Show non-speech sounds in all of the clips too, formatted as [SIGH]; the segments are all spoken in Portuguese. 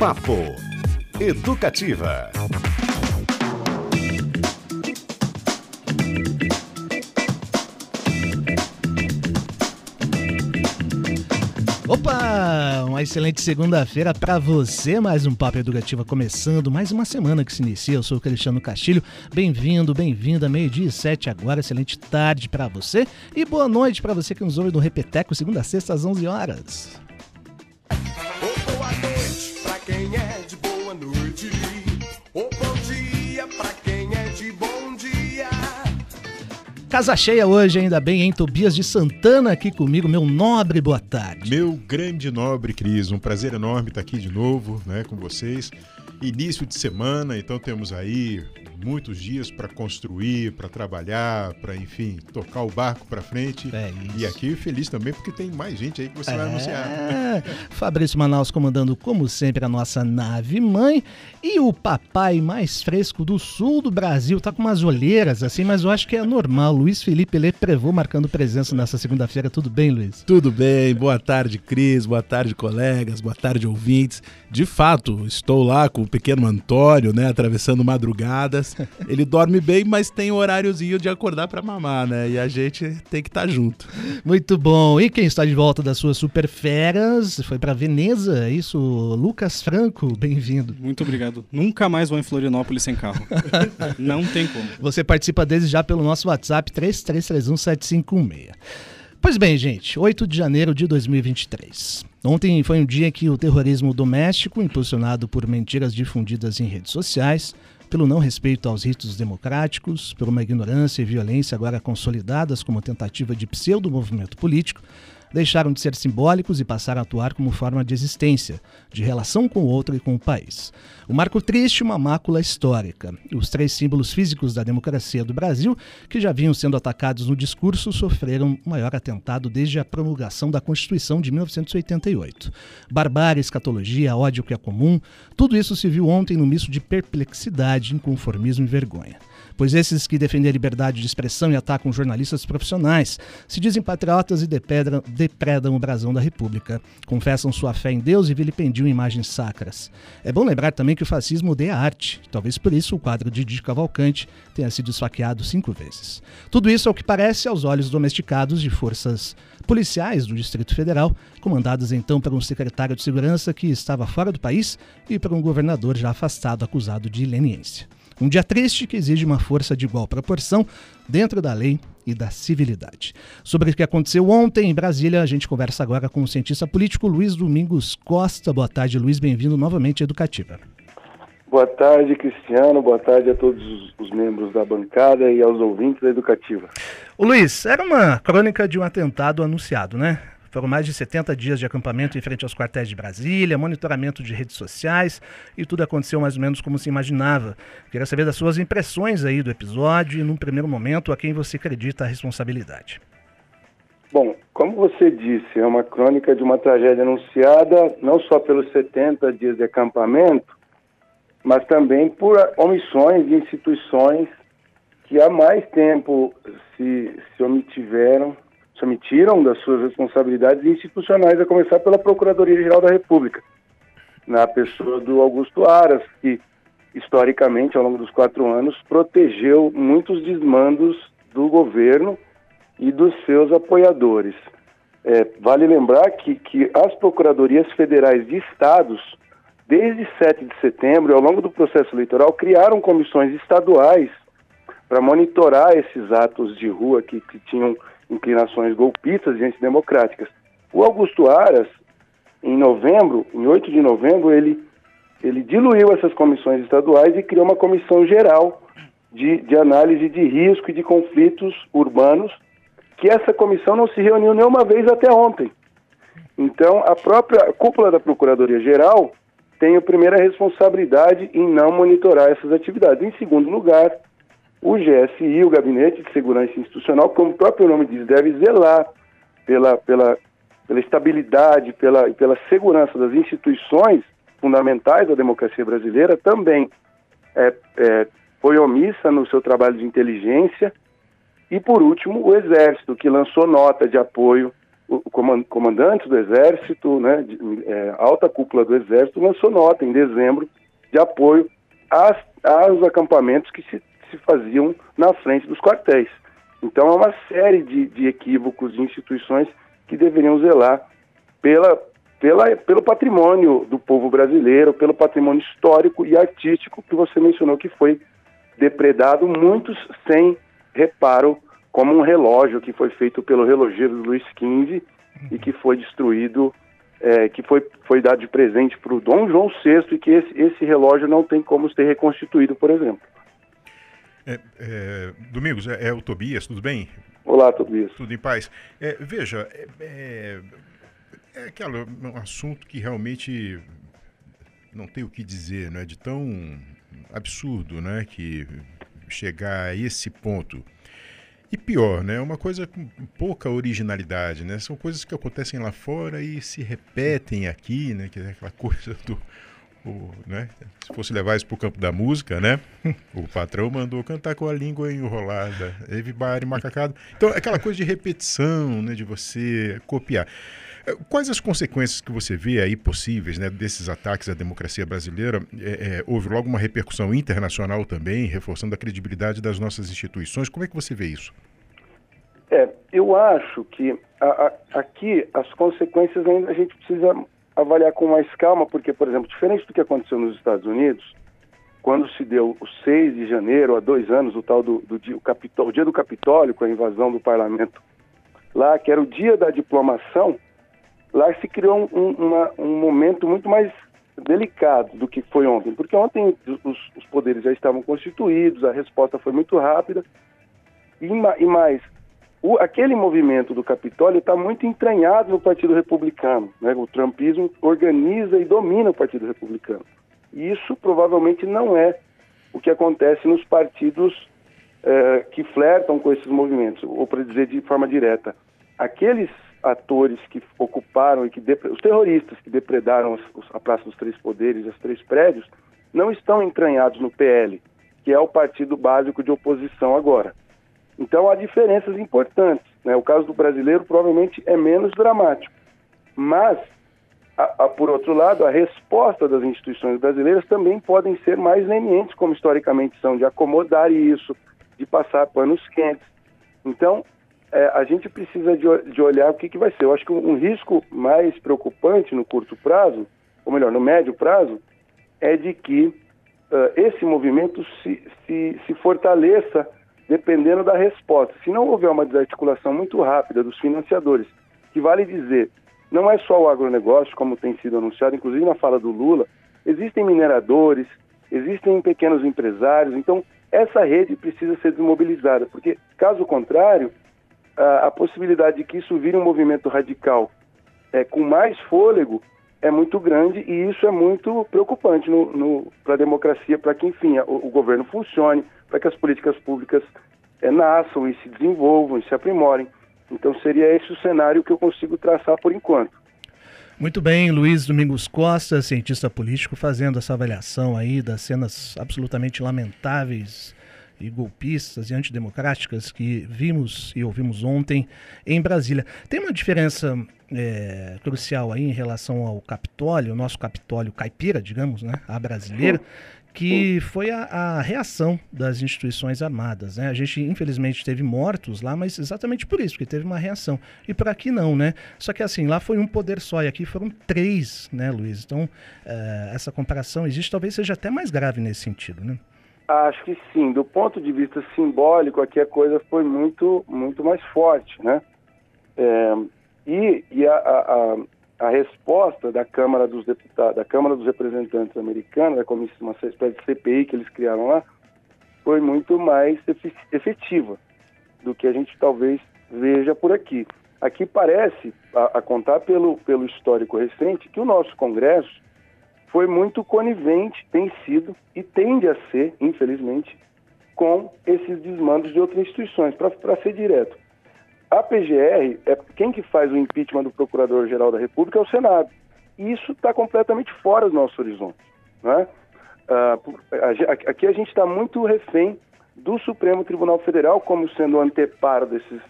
Papo Educativa. Opa! Uma excelente segunda-feira para você. Mais um Papo Educativa começando, mais uma semana que se inicia. Eu sou o Cristiano Castilho. Bem-vindo, bem-vinda. Meio-dia e sete agora. Excelente tarde para você e boa noite para você que nos ouve no Repeteco, segunda a sexta às 11 horas. Casa cheia hoje, ainda bem, hein? Tobias de Santana aqui comigo, meu nobre, boa tarde. Meu grande nobre Cris, um prazer enorme estar aqui de novo, né, com vocês. Início de semana, então temos aí muitos dias para construir, para trabalhar, para enfim tocar o barco para frente. É isso. E aqui feliz também porque tem mais gente aí que você vai anunciar. É, [LAUGHS] Fabrício Manaus comandando, como sempre, a nossa nave mãe. E o papai mais fresco do sul do Brasil. Tá com umas olheiras assim, mas eu acho que é normal. Luiz Felipe Leprevô marcando presença nessa segunda-feira. Tudo bem, Luiz? Tudo bem, boa tarde, Cris, boa tarde, colegas, boa tarde, ouvintes. De fato, estou lá com o pequeno Antônio, né, atravessando madrugadas. Ele dorme bem, mas tem o horáriozinho de acordar para mamar, né? E a gente tem que estar junto. Muito bom. E quem está de volta das suas super férias foi para Veneza, é isso, Lucas Franco, bem-vindo. Muito obrigado. Nunca mais vou em Florianópolis sem carro. [LAUGHS] Não tem como. Você participa desde já pelo nosso WhatsApp 33317516. Pois bem, gente, 8 de janeiro de 2023. Ontem foi um dia que o terrorismo doméstico, impulsionado por mentiras difundidas em redes sociais, pelo não respeito aos ritos democráticos, por uma ignorância e violência agora consolidadas como tentativa de pseudo-movimento político, deixaram de ser simbólicos e passaram a atuar como forma de existência, de relação com o outro e com o país. O marco triste, uma mácula histórica. Os três símbolos físicos da democracia do Brasil, que já vinham sendo atacados no discurso, sofreram o maior atentado desde a promulgação da Constituição de 1988. Barbárie, escatologia, ódio que é comum, tudo isso se viu ontem no misto de perplexidade, inconformismo e vergonha pois esses que defendem a liberdade de expressão e atacam jornalistas profissionais se dizem patriotas e depredam, depredam o brasão da República, confessam sua fé em Deus e vilipendiam imagens sacras. É bom lembrar também que o fascismo odeia arte, talvez por isso o quadro de Didi Cavalcante tenha sido esfaqueado cinco vezes. Tudo isso é o que parece aos olhos domesticados de forças policiais do Distrito Federal, comandadas então por um secretário de segurança que estava fora do país e por um governador já afastado acusado de leniência. Um dia triste que exige uma força de igual proporção dentro da lei e da civilidade. Sobre o que aconteceu ontem em Brasília, a gente conversa agora com o cientista político Luiz Domingos Costa. Boa tarde, Luiz. Bem-vindo novamente à Educativa. Boa tarde, Cristiano. Boa tarde a todos os membros da bancada e aos ouvintes da Educativa. O Luiz, era uma crônica de um atentado anunciado, né? Foram mais de 70 dias de acampamento em frente aos quartéis de Brasília, monitoramento de redes sociais e tudo aconteceu mais ou menos como se imaginava. Queria saber das suas impressões aí do episódio e, num primeiro momento, a quem você acredita a responsabilidade. Bom, como você disse, é uma crônica de uma tragédia anunciada não só pelos 70 dias de acampamento, mas também por omissões de instituições que há mais tempo se, se omitiveram se omitiram das suas responsabilidades institucionais, a começar pela Procuradoria-Geral da República, na pessoa do Augusto Aras, que historicamente, ao longo dos quatro anos, protegeu muitos desmandos do governo e dos seus apoiadores. É, vale lembrar que, que as procuradorias federais de estados, desde 7 de setembro, ao longo do processo eleitoral, criaram comissões estaduais para monitorar esses atos de rua que, que tinham inclinações golpistas e antidemocráticas. O Augusto Aras, em novembro, em 8 de novembro, ele, ele diluiu essas comissões estaduais e criou uma comissão geral de, de análise de risco e de conflitos urbanos, que essa comissão não se reuniu nenhuma vez até ontem. Então, a própria cúpula da Procuradoria-Geral tem a primeira responsabilidade em não monitorar essas atividades. Em segundo lugar, o GSI, o Gabinete de Segurança Institucional, como o próprio nome diz, deve zelar pela, pela, pela estabilidade, pela, pela segurança das instituições fundamentais da democracia brasileira, também é, é, foi omissa no seu trabalho de inteligência. E, por último, o Exército, que lançou nota de apoio o coman- comandantes do Exército, né, de- é, alta cúpula do Exército, lançou nota em dezembro de apoio às, aos acampamentos que se, se faziam na frente dos quartéis. Então, é uma série de, de equívocos de instituições que deveriam zelar pela, pela, pelo patrimônio do povo brasileiro, pelo patrimônio histórico e artístico que você mencionou que foi depredado, muitos sem reparo, como um relógio que foi feito pelo relogeiro Luiz XV e que foi destruído, é, que foi, foi dado de presente para o Dom João VI e que esse, esse relógio não tem como ser reconstituído, por exemplo. É, é, Domingos, é, é o Tobias, tudo bem? Olá, tudo isso. Tudo em paz. É, veja, é, é, é aquele um assunto que realmente não tem o que dizer, não é de tão absurdo, né, que chegar a esse ponto. E pior, né, uma coisa com pouca originalidade, né, são coisas que acontecem lá fora e se repetem aqui, né, que é aquela [LAUGHS] coisa do o, né? Se fosse levar isso para o campo da música, né? [LAUGHS] O patrão mandou cantar com a língua enrolada, everybody macacado. Então, aquela coisa de repetição, né? De você copiar. Eh, Quais as consequências que você vê aí possíveis, né? Desses ataques à democracia brasileira? Eh, eh, houve logo uma repercussão internacional também, reforçando a credibilidade das nossas instituições. Como é que você vê isso? É, eu acho que a- a- aqui as consequências ainda a gente precisa avaliar com mais calma, porque, por exemplo, diferente do que aconteceu nos Estados Unidos, quando se deu o 6 de janeiro, há dois anos, o tal do, do dia, o, Capitó- o dia do Capitólio, com a invasão do parlamento lá, que era o dia da diplomação, lá se criou um, uma- um momento muito mais delicado do que foi ontem, porque ontem os, os poderes já estavam constituídos, a resposta foi muito rápida, e, e mais, o- aquele movimento do Capitólio está muito entranhado no Partido Republicano. Né? O trumpismo organiza e domina o Partido Republicano. E isso provavelmente não é o que acontece nos partidos eh, que flertam com esses movimentos, ou para dizer de forma direta, aqueles atores que ocuparam e que os terroristas que depredaram os- os- a Praça dos Três Poderes, os três prédios, não estão entranhados no PL, que é o partido básico de oposição agora. Então há diferenças importantes. Né? O caso do brasileiro provavelmente é menos dramático. Mas, a- a- por outro lado, a resposta das instituições brasileiras também podem ser mais lenientes, como historicamente são, de acomodar isso, de passar panos quentes. Então, é, a gente precisa de, de olhar o que, que vai ser. Eu acho que um, um risco mais preocupante no curto prazo, ou melhor, no médio prazo, é de que ah, esse movimento se, se, se fortaleça dependendo da resposta. Se não houver uma desarticulação muito rápida dos financiadores, que vale dizer, não é só o agronegócio, como tem sido anunciado, inclusive na fala do Lula, existem mineradores, existem pequenos empresários, então essa rede precisa ser desmobilizada, porque caso contrário, a, a possibilidade de que isso vire um movimento radical é, com mais fôlego é muito grande e isso é muito preocupante para a democracia, para que, enfim, o governo funcione, para que as políticas públicas é, nasçam e se desenvolvam e se aprimorem. Então seria esse o cenário que eu consigo traçar por enquanto. Muito bem, Luiz Domingos Costa, cientista político, fazendo essa avaliação aí das cenas absolutamente lamentáveis e golpistas e antidemocráticas que vimos e ouvimos ontem em Brasília. Tem uma diferença é, crucial aí em relação ao Capitólio, o nosso Capitólio caipira, digamos, né, a brasileira, que foi a, a reação das instituições armadas. Né? A gente, infelizmente, teve mortos lá, mas exatamente por isso, porque teve uma reação. E por aqui não, né? Só que assim, lá foi um poder só, e aqui foram três, né, Luiz? Então, eh, essa comparação existe, talvez seja até mais grave nesse sentido, né? Acho que sim. Do ponto de vista simbólico, aqui a coisa foi muito, muito mais forte, né? É, e e a, a, a, resposta da Câmara dos Deputados, da Câmara dos Representantes americana, da comissão, uma espécie de CPI que eles criaram lá, foi muito mais efetiva do que a gente talvez veja por aqui. Aqui parece, a, a contar pelo, pelo histórico recente, que o nosso Congresso foi muito conivente, tem sido e tende a ser, infelizmente, com esses desmandos de outras instituições. Para ser direto, a PGR, é quem que faz o impeachment do Procurador-Geral da República é o Senado. E isso está completamente fora do nosso horizonte. Né? Ah, aqui a gente está muito refém do Supremo Tribunal Federal como sendo o anteparo desses,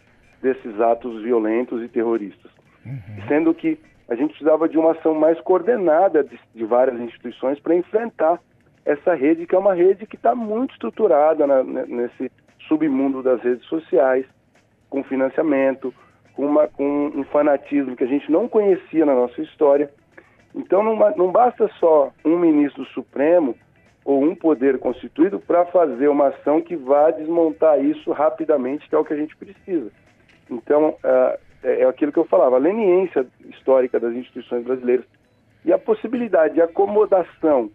desses atos violentos e terroristas. sendo que a gente precisava de uma ação mais coordenada de, de várias instituições para enfrentar essa rede, que é uma rede que está muito estruturada na- ne- nesse submundo das redes sociais, com financiamento, com, uma- com um fanatismo que a gente não conhecia na nossa história. Então não, não basta só um ministro Supremo ou um poder constituído para fazer uma ação que vá desmontar isso rapidamente, que é o que a gente precisa. Então, ah, é é aquilo que eu falava, a leniência histórica das instituições brasileiras e a possibilidade de acomodação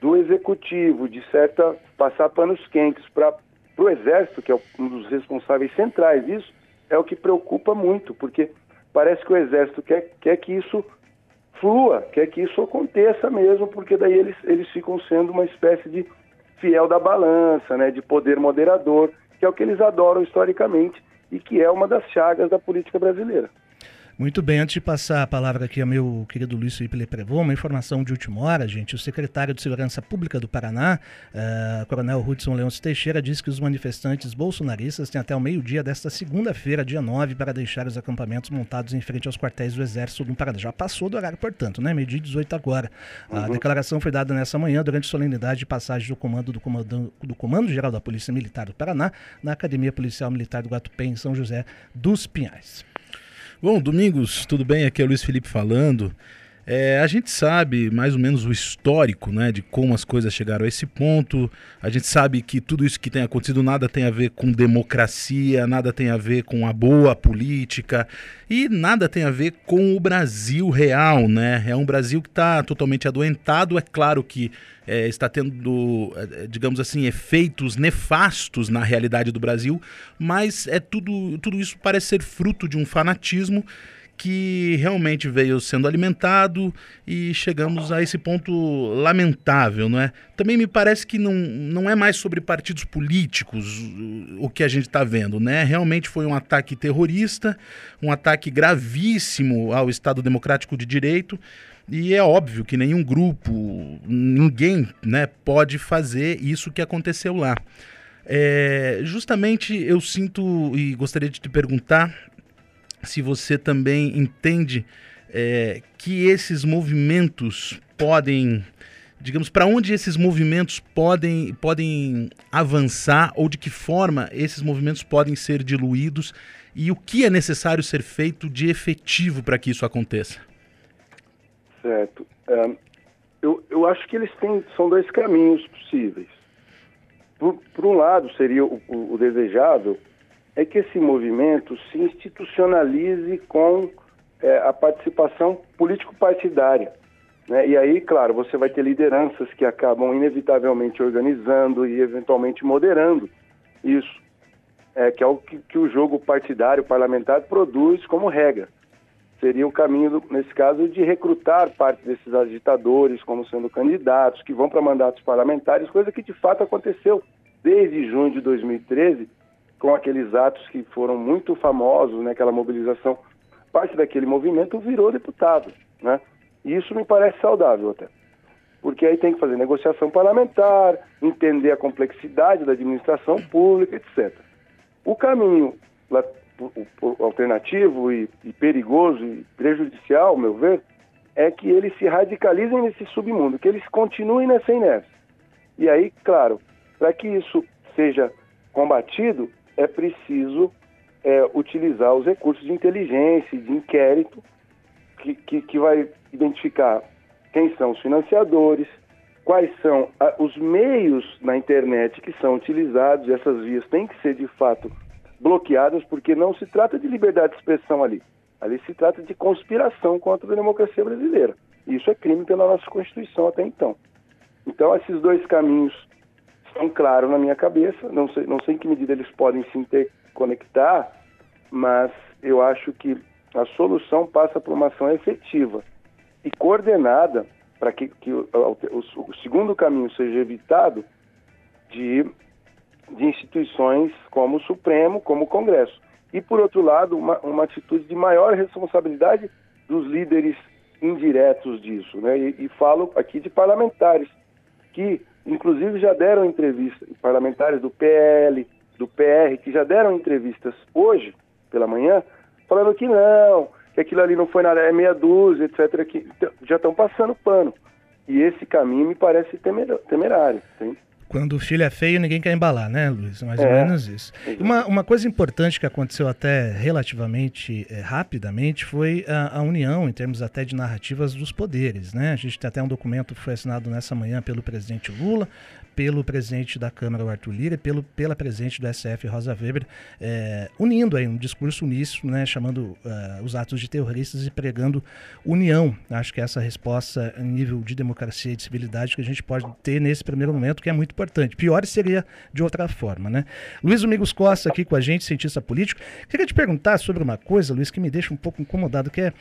do executivo, de certa passar panos quentes para o exército, que é um dos responsáveis centrais disso, é o que preocupa muito, porque parece que o exército quer, quer que isso flua, quer que isso aconteça mesmo, porque daí eles, eles ficam sendo uma espécie de fiel da balança, né, de poder moderador, que é o que eles adoram historicamente e que é uma das chagas da política brasileira. Muito bem, antes de passar a palavra aqui ao meu querido Luiz Felipe Leprevô, uma informação de última hora, gente. O secretário de Segurança Pública do Paraná, eh, Coronel Hudson Leôncio Teixeira, disse que os manifestantes bolsonaristas têm até o meio-dia desta segunda-feira, dia 9, para deixar os acampamentos montados em frente aos quartéis do Exército no Paraná. Já passou do horário, portanto, né? Meio-dia e 18 agora. A declaração foi dada nessa manhã durante a solenidade de passagem do comando do Comando, do comando Geral da Polícia Militar do Paraná na Academia Policial Militar do Guatupé, em São José dos Pinhais. Bom, Domingos, tudo bem? Aqui é o Luiz Felipe falando. É, a gente sabe mais ou menos o histórico né, de como as coisas chegaram a esse ponto. A gente sabe que tudo isso que tem acontecido nada tem a ver com democracia, nada tem a ver com a boa política e nada tem a ver com o Brasil real. Né? É um Brasil que está totalmente adoentado. É claro que é, está tendo, é, digamos assim, efeitos nefastos na realidade do Brasil, mas é tudo, tudo isso parece ser fruto de um fanatismo que realmente veio sendo alimentado e chegamos a esse ponto lamentável, não é? Também me parece que não, não é mais sobre partidos políticos o- que a gente está vendo, né? Realmente foi um ataque terrorista, um ataque gravíssimo ao Estado Democrático de Direito e é óbvio que nenhum grupo, ninguém, né, pode fazer isso que aconteceu lá. É, justamente eu sinto e gostaria de te perguntar se você também entende é, que esses movimentos podem, digamos, para onde esses movimentos podem, podem avançar ou de que forma esses movimentos podem ser diluídos e o que é necessário ser feito de efetivo para que isso aconteça. Certo. Eu, eu acho que eles têm, são dois caminhos possíveis. Por, por um lado, seria o, o, o desejável é que esse movimento se institucionalize com é, a participação político-partidária. Né? E aí, claro, você vai ter lideranças que acabam inevitavelmente organizando e eventualmente moderando isso, é, que é o que, que o jogo partidário parlamentar produz como regra seria o caminho, nesse caso, de recrutar parte desses agitadores como sendo candidatos, que vão para mandatos parlamentares, coisa que de fato aconteceu desde junho de 2013, com aqueles atos que foram muito famosos, né, aquela mobilização. Parte daquele movimento virou deputado. Né? E isso me parece saudável até. Porque aí tem que fazer negociação parlamentar, entender a complexidade da administração pública, etc. O caminho alternativo e perigoso e prejudicial, ao meu ver, é que eles se radicalizem nesse submundo, que eles continuem nessa inércia. E aí, claro, para que isso seja combatido, é preciso é, utilizar os recursos de inteligência de inquérito que, que, que vai identificar quem são os financiadores, quais são ah, os meios na internet que são utilizados, essas vias têm que ser de fato bloqueadas, porque não se trata de liberdade de expressão ali. Ali se trata de conspiração contra a democracia brasileira. Isso é crime pela nossa Constituição até então. Então, esses dois caminhos estão claros na minha cabeça. Não sei, não sei em que medida eles podem se interconectar, mas eu acho que a solução passa por uma ação efetiva e coordenada para que, que o, o- o segundo caminho seja evitado de, de instituições como o Supremo, como o Congresso. E, por outro lado, uma, uma atitude de maior responsabilidade dos líderes indiretos disso. Né? E, e falo aqui de parlamentares, que inclusive já deram entrevistas, parlamentares do PL, do PR, que já deram entrevistas hoje, pela manhã, falando que não, que aquilo ali não foi nada, é meia dúzia, etc., que já estão passando pano. E esse caminho me parece temer- temerário. entende? Quando o filho é feio, ninguém quer embalar, né, Luiz? Mais ou É. menos isso. Uma, uma coisa importante que aconteceu até relativamente eh, rapidamente foi a, a união, em termos até de narrativas, dos poderes, né? A gente tem até um documento que foi assinado nessa manhã pelo presidente Lula, pelo presidente da Câmara, o Arthur Lira, e pelo, pela presidente do SF, Rosa Weber, eh, unindo aí um discurso uníssono, né, chamando ah, os atos de terroristas e pregando união. Acho que essa resposta em nível de democracia e de civilidade que a gente pode ter nesse primeiro momento, que é muito importante. Pior seria de outra forma, né? Luiz Domingos Costa aqui com a gente, cientista político. Queria te perguntar sobre uma coisa, Luiz, que me deixa um pouco incomodado, que é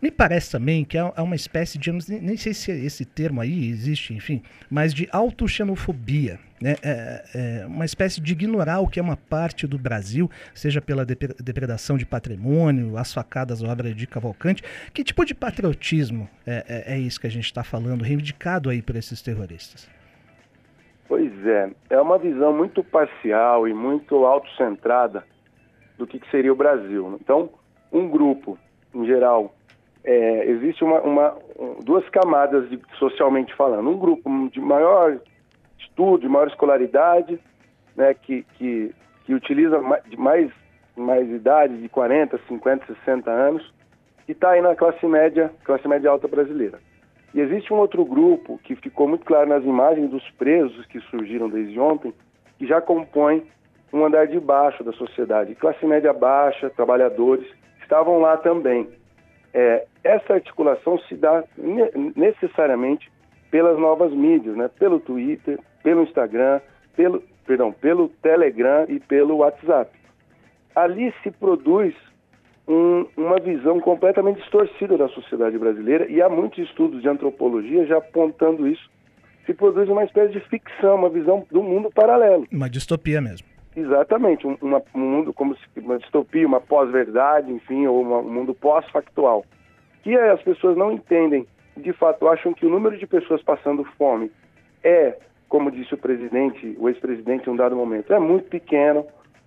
me parece também que há há uma espécie de, nem sei se esse termo aí existe, enfim, mas de autoxenofobia, né? É, é uma espécie de ignorar o que é uma parte do Brasil, seja pela depre- depredação de patrimônio, as facadas obra de Cavalcante. Que tipo de patriotismo é, é, é isso que a gente está falando, reivindicado aí por esses terroristas? Pois é, é uma visão muito parcial e muito autocentrada do que, que seria o Brasil. Então, um grupo, em geral, é, existe uma, uma- um- duas camadas de- socialmente falando. Um grupo de maior estudo, de maior escolaridade, né, que, que, que utiliza de mais, mais idade, de 40, 50, 60 anos, que está aí na classe média, classe média alta brasileira. E existe um outro grupo que ficou muito claro nas imagens dos presos que surgiram desde ontem, que já compõe um andar de baixo da sociedade. Classe média baixa, trabalhadores, estavam lá também. É, essa articulação se dá ne- necessariamente pelas novas mídias, né? pelo Twitter, pelo Instagram, pelo, perdão, pelo Telegram e pelo WhatsApp. Ali se produz um- uma visão completamente distorcida da sociedade brasileira e há muitos estudos de antropologia já apontando isso. Se produz uma espécie de ficção, uma visão do mundo paralelo. Uma distopia mesmo. Exatamente, um, um mundo como se, uma distopia, uma pós-verdade, enfim, ou uma- um mundo pós-factual. Que as pessoas não entendem, de fato, acham que o número de pessoas passando fome é, como disse o presidente, o ex-presidente em um dado momento, é muito pequeno,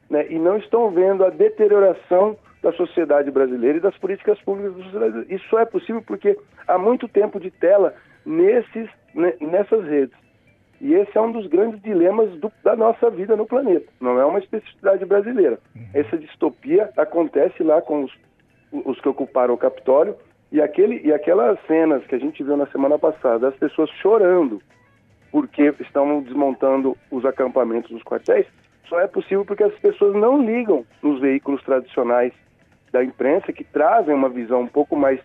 né, e não estão vendo a deterioração da sociedade brasileira e das políticas públicas da sociedade brasileira. Isso só é possível porque há muito tempo de tela nesses, ne- nessas redes. E esse é um dos grandes dilemas do- da nossa vida no planeta. Não é uma especificidade brasileira. Essa distopia acontece lá com os, os que ocuparam o Capitólio e, aquele, e aquelas cenas que a gente viu na semana passada, as pessoas chorando porque estão desmontando os acampamentos dos quartéis, só é possível porque as pessoas não ligam nos veículos tradicionais da imprensa que trazem uma visão um pouco mais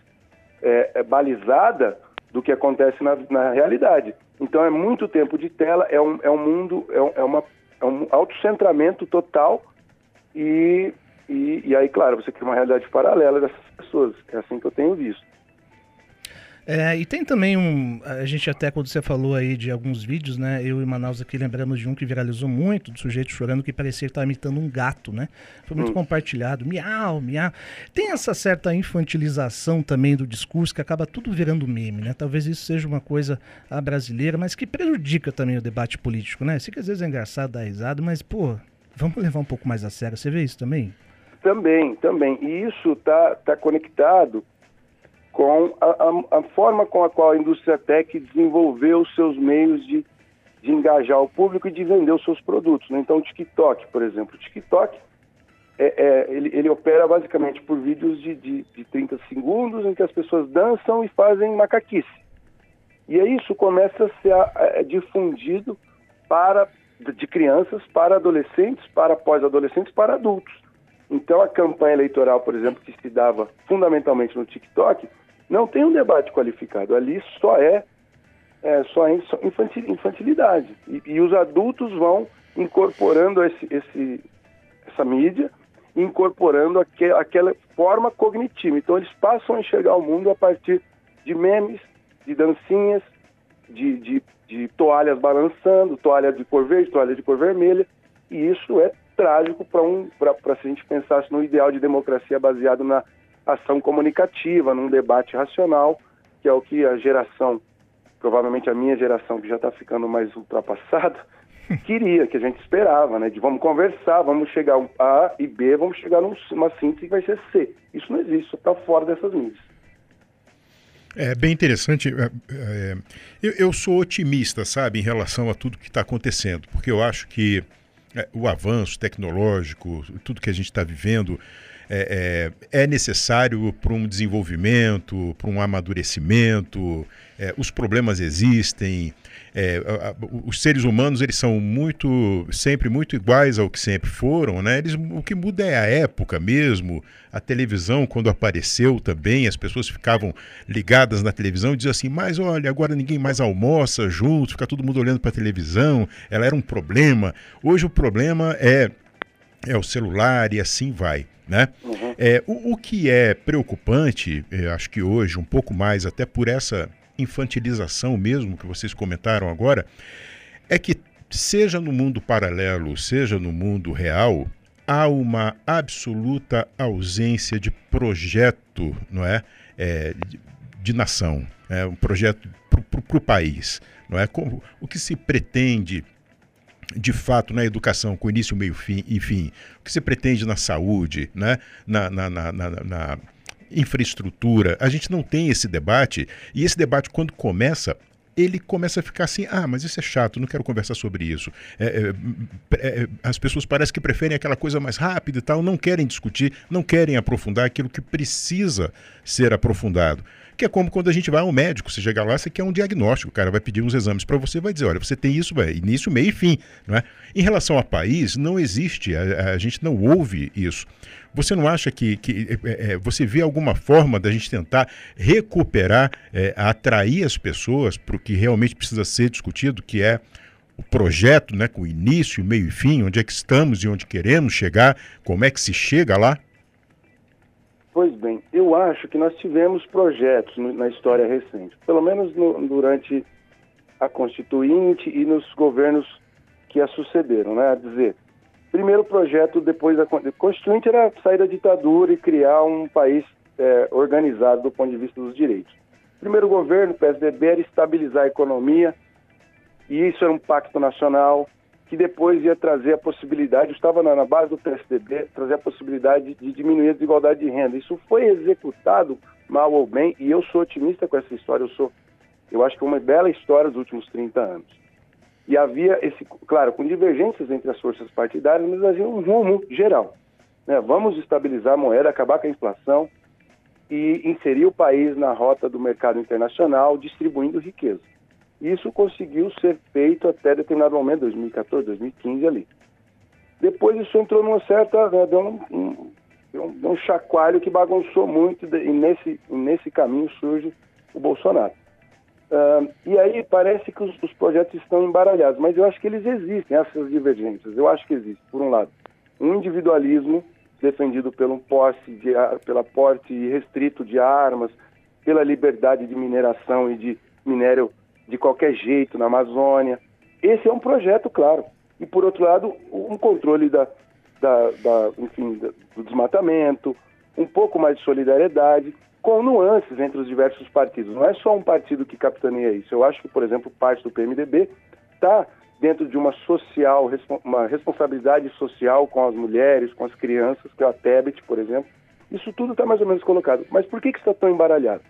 é, é, balizada do que acontece na, na realidade. Então é muito tempo de tela, é um, é um mundo, é, um- é uma, é um autocentramento total e, e, e aí, claro, você cria uma realidade paralela dessas pessoas. É assim que eu tenho visto. É, e tem também um. A gente até quando você falou aí de alguns vídeos, né? Eu e Manaus aqui lembramos de um que viralizou muito, do sujeito chorando que parecia que estava imitando um gato, né? Foi muito compartilhado. Miau, miau. Tem essa certa infantilização também do discurso que acaba tudo virando meme, né? Talvez isso seja uma coisa à brasileira, mas que prejudica também o debate político, né? Sei que às vezes é engraçado dar risada, mas, pô, vamos levar um pouco mais a sério. Você vê isso também? Também, também. E isso está tá conectado com a, a- a forma com a qual a indústria tech desenvolveu os seus meios de, de engajar o público e de vender os seus produtos. né? Então, o TikTok, por exemplo. O TikTok, é, é, ele, ele opera basicamente por vídeos de, de, de 30 segundos em que as pessoas dançam e fazem macaquice. E aí isso começa a ser a- a- difundido para de crianças para adolescentes, para pós-adolescentes, para adultos. Então a campanha eleitoral, por exemplo, que se dava fundamentalmente no TikTok, não tem um debate qualificado. Ali só é, é só é infantil- infantilidade. E, e os adultos vão incorporando esse, esse- essa mídia, incorporando aque, aquela forma cognitiva. Então eles passam a enxergar o mundo a partir de memes, de dancinhas, de, de, de toalhas balançando, toalha de cor verde, toalha de cor vermelha, e isso é trágico para um, se a gente pensasse no ideal de democracia baseado na ação comunicativa, num debate racional, que é o que a geração, provavelmente a minha geração, que já está ficando mais ultrapassada, [LAUGHS] queria, que a gente esperava, né? De vamos conversar, vamos chegar a A e B, vamos chegar numa síntese que vai ser C. Isso não existe, está fora dessas mídias. É bem interessante. é, é, eu, eu sou otimista, sabe, em relação a tudo que está acontecendo, porque eu acho que é, o avanço tecnológico, tudo que a gente está vivendo, é, é, é necessário para um desenvolvimento, para um amadurecimento. é, os problemas existem. é, a- a- os seres humanos eles são muito sempre muito iguais ao que sempre foram, né? Eles, o que muda é a época mesmo. A televisão quando apareceu também as pessoas ficavam ligadas na televisão e diziam assim: mas olha agora ninguém mais almoça junto, fica todo mundo olhando para a televisão. Ela era um problema. Hoje o problema é é o celular e assim vai. Né? É, o, o que é preocupante, eu acho que hoje, um pouco mais, até por essa infantilização mesmo que vocês comentaram agora, é que seja no mundo paralelo, seja no mundo real, há uma absoluta ausência de projeto, não é, É, de, de nação, é um projeto para o país, não é? Como, o que se pretende de fato na educação com início, meio fim, e fim, o que se pretende na saúde, né? na, na, na, na, infraestrutura. A gente não tem esse debate, e esse debate, quando começa, ele começa a ficar assim: ah, mas isso é chato, não quero conversar sobre isso. É, é, é, as pessoas parecem que preferem aquela coisa mais rápida e tal, não querem discutir, não querem aprofundar aquilo que precisa ser aprofundado. Que é como quando a gente vai ao médico, você chega lá, você quer um diagnóstico, o cara vai pedir uns exames para você, vai dizer, olha, você tem isso, vai, início, meio e fim. Não é? Em relação ao país, não existe, a, a gente não ouve isso. Você não acha que, que é, é, você vê alguma forma da gente tentar recuperar, é, atrair as pessoas para o que realmente precisa ser discutido, que é o projeto, né, com início, meio e fim, onde é que estamos e onde queremos chegar, como é que se chega lá? Pois bem, eu acho que nós tivemos projetos na história recente, pelo menos no- durante a Constituinte e nos governos que a sucederam, né? A dizer, primeiro projeto depois da Con- Constituinte era sair da ditadura e criar um país eh, organizado do ponto de vista dos direitos. Primeiro governo, PSDB, era estabilizar a economia, e isso era um pacto nacional que depois ia trazer a possibilidade, estava na, base do PSDB, trazer a possibilidade de diminuir a desigualdade de renda. Isso foi executado mal ou bem, e eu sou otimista com essa história, eu sou, eu acho que é uma bela história dos últimos 30 anos. E havia esse, claro, com divergências entre as forças partidárias, mas havia um rumo geral. né? Vamos estabilizar a moeda, acabar com a inflação e inserir o país na rota do mercado internacional, distribuindo riqueza. Isso conseguiu ser feito até determinado momento, 2014, 2015 ali. Depois isso entrou numa certa, né, deu, um, um, deu um- chacoalho que bagunçou muito e nesse, nesse caminho surge o Bolsonaro. Ah, e aí parece que os, os projetos estão embaralhados, mas eu acho que eles existem, essas divergências. Eu acho que existe, por um lado, um individualismo defendido pelo posse de, pela porte restrito de armas, pela liberdade de mineração e de minério de qualquer jeito na Amazônia. Esse é um projeto, claro. E, por outro lado, um controle da, da, da, enfim, da- do desmatamento, um pouco mais de solidariedade, com nuances entre os diversos partidos. Não é só um partido que capitaneia isso. Eu acho que, por exemplo, parte do PMDB está dentro de uma social, uma responsabilidade social com as mulheres, com as crianças, que é a Tebet, por exemplo. Isso tudo está mais ou menos colocado. Mas por que, que está tão embaralhado?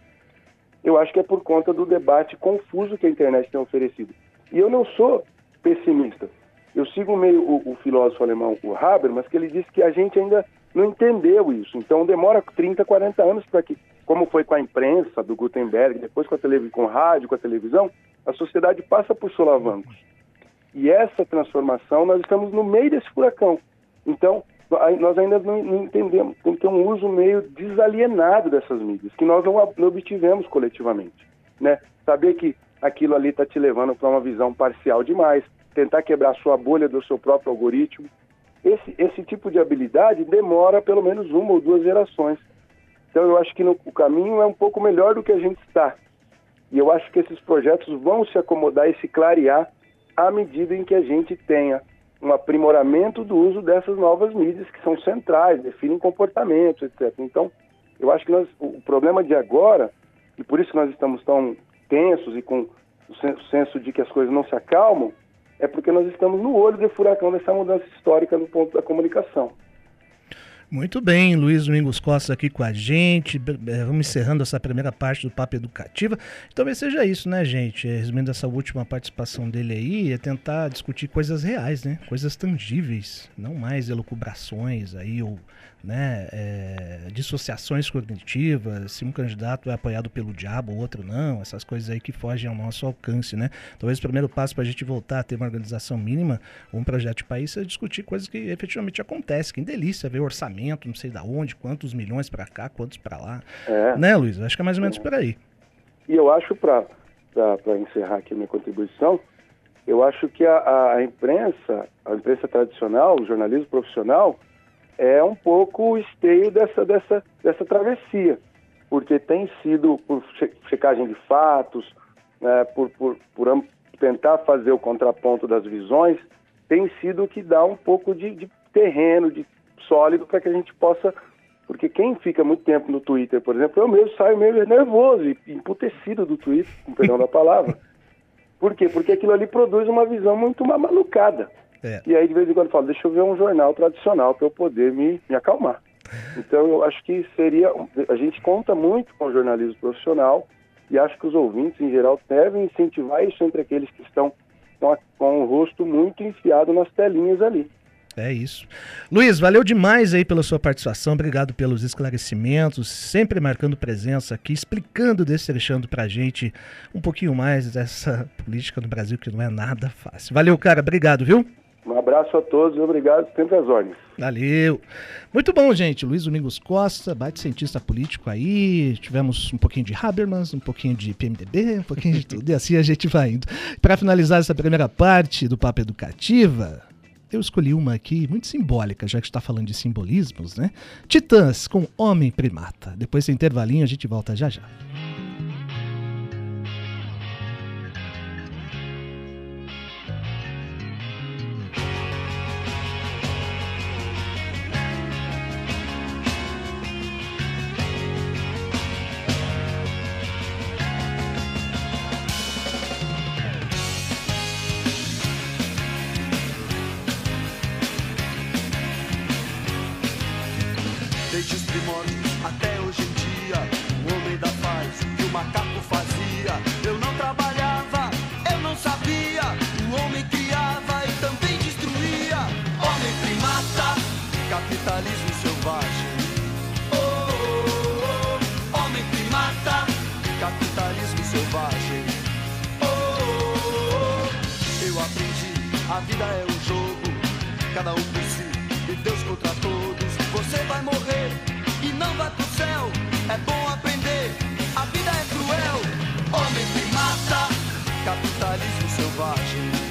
Eu acho que é por conta do debate confuso que a internet tem oferecido. E eu não sou pessimista. Eu sigo meio o, o filósofo alemão, o Habermas, que ele disse que a gente ainda não entendeu isso. Então demora 30, 40 anos para que, como foi com a imprensa do Gutenberg, depois com a televisão, com rádio, com a televisão, a sociedade passa por solavancos. E essa transformação, nós estamos no meio desse furacão. Então, nós ainda não, não entendemos, tem que ter um uso meio desalienado dessas mídias, que nós não, não obtivemos coletivamente. Né? Saber que aquilo ali está te levando para uma visão parcial demais, tentar quebrar sua bolha do seu próprio algoritmo. Esse, esse tipo de habilidade demora pelo menos uma ou duas gerações. Então eu acho que no, o caminho é um pouco melhor do que a gente está. E eu acho que esses projetos vão se acomodar e se clarear à medida em que a gente tenha um aprimoramento do uso dessas novas mídias que são centrais, definem comportamentos, etc. Então, eu acho que nós, o problema de agora, e por isso nós estamos tão tensos e com o sen- senso de que as coisas não se acalmam, é porque nós estamos no olho do furacão dessa mudança histórica no ponto da comunicação. Muito bem, Luiz Domingos Costa aqui com a gente. Vamos encerrando essa primeira parte do Papo Educativa. Talvez seja isso, né, gente? É, Resumindo essa última participação dele aí, é tentar discutir coisas reais, né? Coisas tangíveis, não mais elucubrações aí ou né, é, dissociações cognitivas, se um candidato é apoiado pelo diabo, o outro não, essas coisas aí que fogem ao nosso alcance, né? Talvez o primeiro passo para a gente voltar a ter uma organização mínima, um projeto de país, é discutir coisas que efetivamente acontecem. Que delícia ver orçamento, não sei da onde, quantos milhões para cá, quantos para lá. É. Né, Luiz? Acho que é mais ou menos por aí. E eu acho, para encerrar aqui a minha contribuição, eu acho que a, a imprensa, a imprensa tradicional, o jornalismo profissional, é um pouco o esteio dessa, dessa, dessa travessia, porque tem sido por che- checagem de fatos, né, por, por, por tentar fazer o contraponto das visões, tem sido o que dá um pouco de, de terreno, de sólido, para que a gente possa porque quem fica muito tempo no Twitter, por exemplo, eu mesmo saio meio nervoso e emputecido do Twitter, com perdão da palavra. [LAUGHS] Por quê? Porque aquilo ali produz uma visão muito ma- malucada. É. E aí, de vez em quando, eu falo, deixa eu ver um jornal tradicional para eu poder me, me acalmar. Então, eu acho que seria. A gente conta muito com o jornalismo profissional e acho que os ouvintes, em geral, devem incentivar isso entre aqueles que estão com, o rosto muito enfiado nas telinhas ali. É isso. Luiz, valeu demais aí pela sua participação, obrigado pelos esclarecimentos, sempre marcando presença aqui, explicando, destrinchando pra gente um pouquinho mais dessa [LAUGHS] política no Brasil que não é nada fácil. Valeu, cara, obrigado, viu? Um abraço a todos e obrigado, sempre às ordens. Valeu. Muito bom, gente. Luiz Domingos Costa, baita cientista político aí. Tivemos um pouquinho de Habermas, um pouquinho de PMDB, um pouquinho de tudo. E assim a gente vai indo. Para finalizar essa primeira parte do Papo Educativa, eu escolhi uma aqui muito simbólica, já que está falando de simbolismos, né? Titãs com Homem Primata. Depois desse intervalinho a gente volta já já. Capitalismo selvagem. Oh, oh, oh. Homem primata, capitalismo selvagem. Oh. Eu aprendi, a vida é um jogo, cada um por si e Deus contra todos. Você vai morrer e não vai pro céu. É bom aprender, a vida é cruel. Homem primata, capitalismo selvagem.